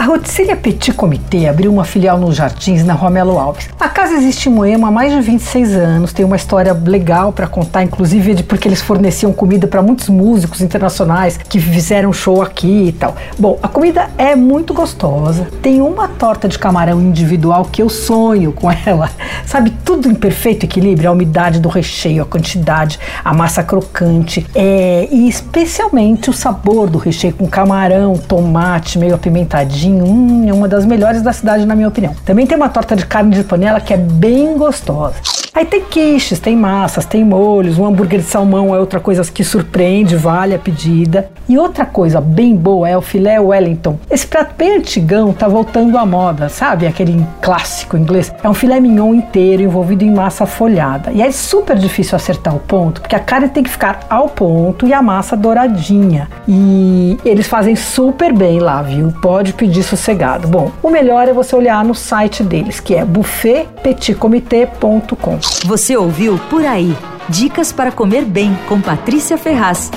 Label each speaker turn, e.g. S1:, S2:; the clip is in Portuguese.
S1: A Rotisserie Petit Comité abriu uma filial nos Jardins, na Rua Melo Alves. A casa existe em Moema há mais de 26 anos, tem uma história legal para contar, inclusive de porque eles forneciam comida para muitos músicos internacionais que fizeram show aqui e tal. Bom, a comida é muito gostosa. Tem uma torta de camarão individual que eu sonho com ela. Sabe, tudo em perfeito equilíbrio, a umidade do recheio, a quantidade, a massa crocante, é, e especialmente o sabor do recheio com camarão, tomate, meio apimentadinho hum, é uma das melhores da cidade, na minha opinião. Também tem uma torta de carne de panela que é bem gostosa. Aí tem quiches, tem massas, tem molhos, um hambúrguer de salmão é outra coisa que surpreende, vale a pedida. E outra coisa bem boa é o filé Wellington. Esse prato bem antigão tá voltando à moda, sabe? Aquele clássico inglês. É um filé mignon inteiro envolvido em massa folhada. E é super difícil acertar o ponto, porque a carne tem que ficar ao ponto e a massa douradinha. E eles fazem super bem lá, viu? Pode pedir sossegado. Bom, o melhor é você olhar no site deles, que é buffetpetitcomitê.com.
S2: Você ouviu Por Aí. Dicas para comer bem com Patrícia Ferraz.